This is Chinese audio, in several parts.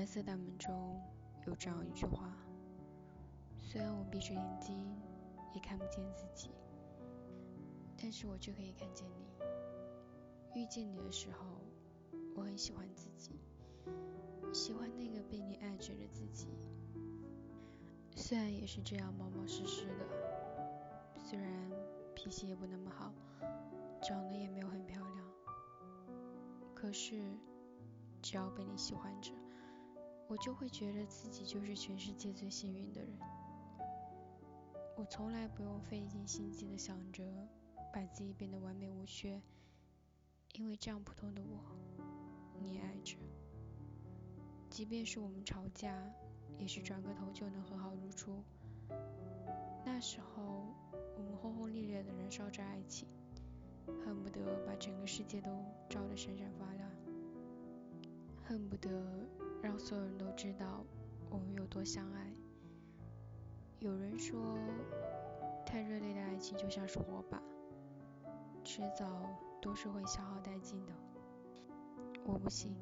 蓝色大门中有这样一句话：虽然我闭着眼睛也看不见自己，但是我却可以看见你。遇见你的时候，我很喜欢自己，喜欢那个被你爱着的自己。虽然也是这样冒冒失失的，虽然脾气也不那么好，长得也没有很漂亮，可是只要被你喜欢着，我就会觉得自己就是全世界最幸运的人。我从来不用费尽心机的想着把自己变得完美无缺。因为这样普通的我，你也爱着。即便是我们吵架，也是转个头就能和好如初。那时候，我们轰轰烈烈的燃烧着爱情，恨不得把整个世界都照得闪闪发亮，恨不得让所有人都知道我们有多相爱。有人说，太热烈的爱情就像是火把，迟早。都是会消耗殆尽的。我不信，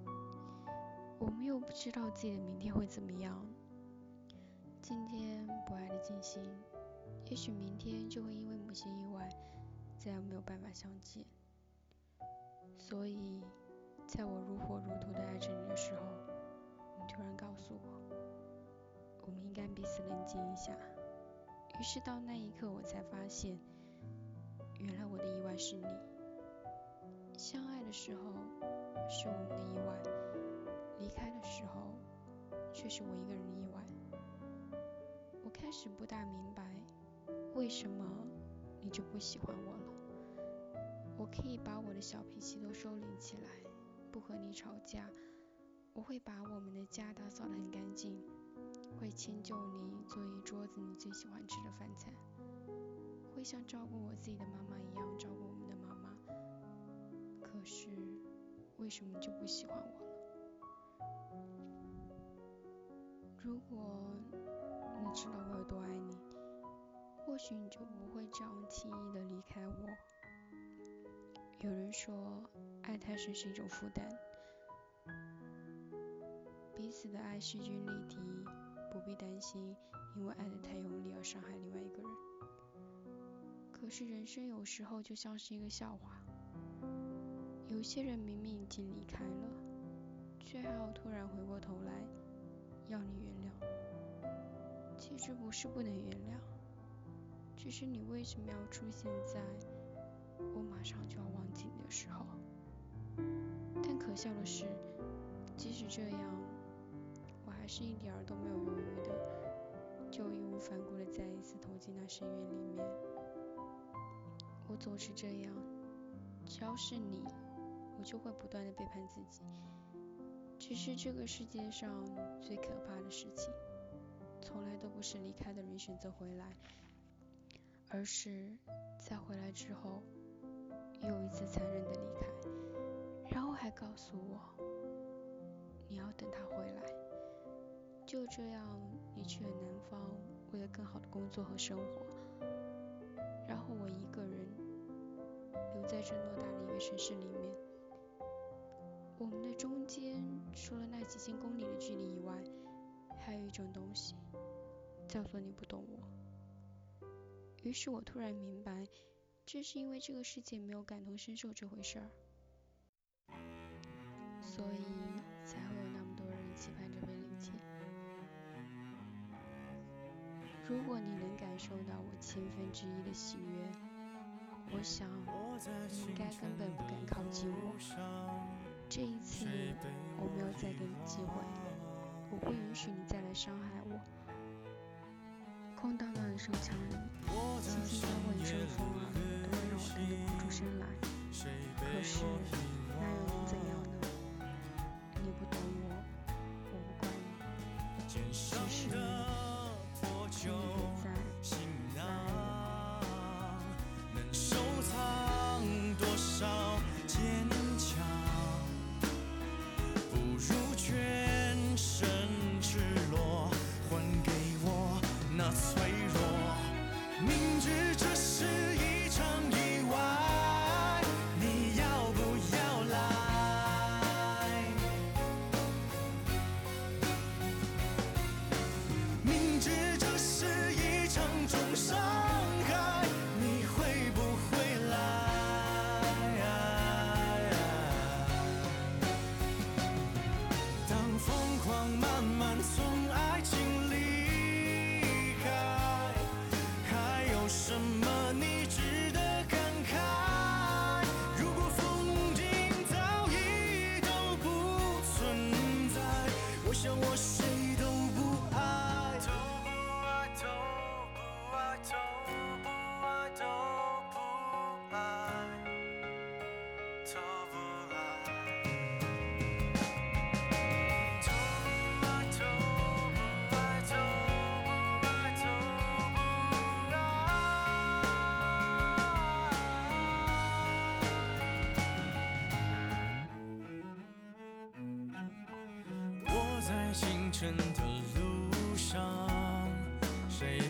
我们又不知道自己的明天会怎么样。今天不爱的尽兴，也许明天就会因为某些意外，再也没有办法相见。所以，在我如火如荼的爱着你的时候，突然告诉我，我们应该彼此冷静一下。于是到那一刻，我才发现，原来我的意外是你。相爱的时候是我们的意外，离开的时候却是我一个人的意外。我开始不大明白，为什么你就不喜欢我了？我可以把我的小脾气都收敛起来，不和你吵架。我会把我们的家打扫得很干净，会迁就你做一桌子你最喜欢吃的饭菜，会像照顾我自己的妈妈一样照顾我们的妈妈。可是，为什么就不喜欢我了？如果你知道我有多爱你，或许你就不会这样轻易的离开我。有人说，爱太深是一种负担，彼此的爱势均力敌，不必担心因为爱的太用力而伤害另外一个人。可是人生有时候就像是一个笑话。有些人明明已经离开了，却还要突然回过头来要你原谅。其实不是不能原谅，只是你为什么要出现在我马上就要忘记你的时候？但可笑的是，即使这样，是一点儿都没有犹豫的，就义无反顾的再一次投进那深渊里面。我总是这样，只要是你。我就会不断的背叛自己。只是这个世界上最可怕的事情，从来都不是离开的人选择回来，而是在回来之后，又一次残忍的离开，然后还告诉我，你要等他回来。就这样，你去了南方，为了更好的工作和生活，然后我一个人留在这偌大的一个城市里面。我们的中间，除了那几千公里的距离以外，还有一种东西，叫做你不懂我。于是我突然明白，正是因为这个世界没有感同身受这回事儿，所以如果你能感受到我千分之一的喜悦，我想你应该根本不敢靠近我。这一次，我没有再给你机会，我不允许你再来伤害我。空荡荡的手枪里，轻轻飘过一阵风儿，都会让我疼得哭出声来。可是，那又能怎样在清晨的路上，谁？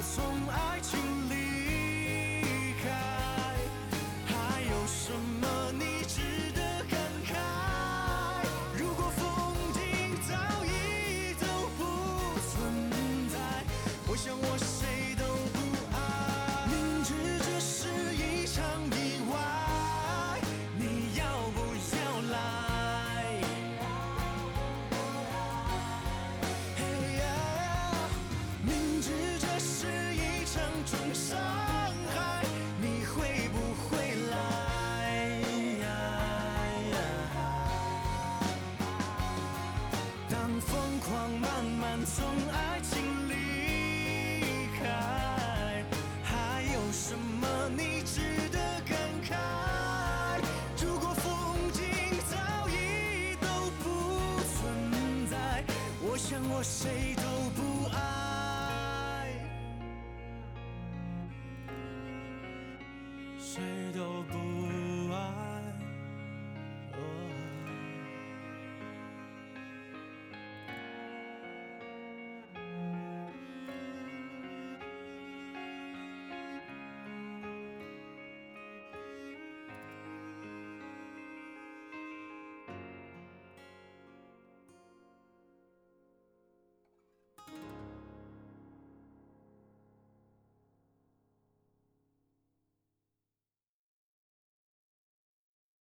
So. 么你值得感慨？如果风景早已都不存在我想我谁都不爱。谁都不